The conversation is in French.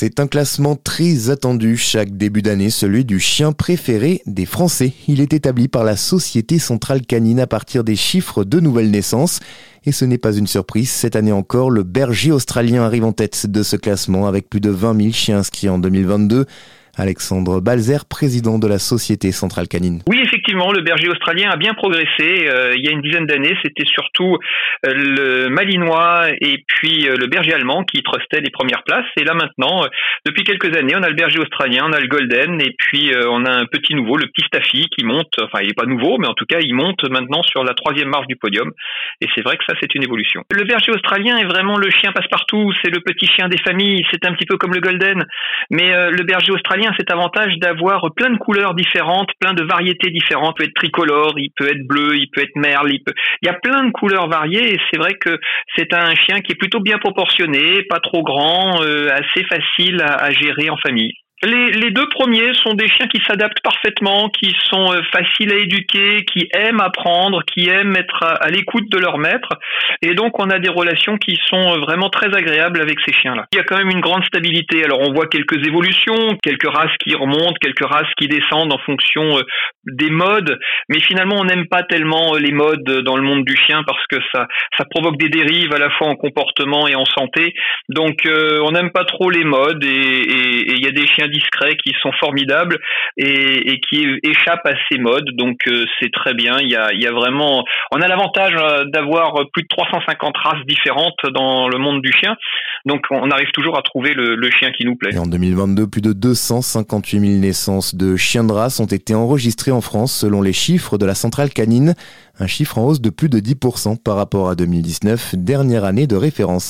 C'est un classement très attendu chaque début d'année, celui du chien préféré des Français. Il est établi par la Société Centrale Canine à partir des chiffres de nouvelles naissances. Et ce n'est pas une surprise, cette année encore, le berger australien arrive en tête de ce classement avec plus de 20 000 chiens inscrits en 2022. Alexandre Balzer, président de la Société Centrale Canine. Effectivement, le berger australien a bien progressé. Euh, il y a une dizaine d'années, c'était surtout euh, le malinois et puis euh, le berger allemand qui trustaient les premières places. Et là maintenant, depuis quelques années, on a le berger australien, on a le golden et puis on a un petit nouveau, le petit qui monte. Enfin, il n'est pas nouveau, mais en tout cas, il monte maintenant sur la troisième marche du podium. Et c'est vrai que ça, c'est une évolution. Le berger australien est vraiment le chien passe-partout. C'est le petit chien des familles. C'est un petit peu comme le golden. Mais le berger australien cet avantage d'avoir plein de couleurs différentes, plein de variétés différentes. Il peut être tricolore, il peut être bleu, il peut être merle, il, y a plein de couleurs variées et c'est vrai que c'est un chien qui est plutôt bien proportionné, pas trop grand, euh, assez facile à gérer en famille. Les, les, deux premiers sont des chiens qui s'adaptent parfaitement, qui sont euh, faciles à éduquer, qui aiment apprendre, qui aiment être à, l'écoute de leur maître. Et donc, on a des relations qui sont euh, vraiment très agréables avec ces chiens-là. Il y a quand même une grande stabilité. Alors, on voit quelques évolutions, quelques races qui remontent, quelques races qui descendent en fonction euh, des modes. Mais finalement, on n'aime pas tellement les modes dans le monde du chien parce que ça, ça provoque des dérives à la fois en comportement et en santé. Donc, on n'aime pas trop les modes et il y a des chiens discrets qui sont formidables et, qui échappent à ces modes. Donc euh, c'est très bien. Il y a, y a vraiment, on a l'avantage euh, d'avoir plus de 350 races différentes dans le monde du chien. Donc on arrive toujours à trouver le, chien qui nous plaît. En 2022, plus de 258 000 naissances de chiens de race ont été enregistrées en France selon les chiffres de la centrale canine. Un chiffre en hausse de plus de 10% par rapport à 2019, dernière année de référence.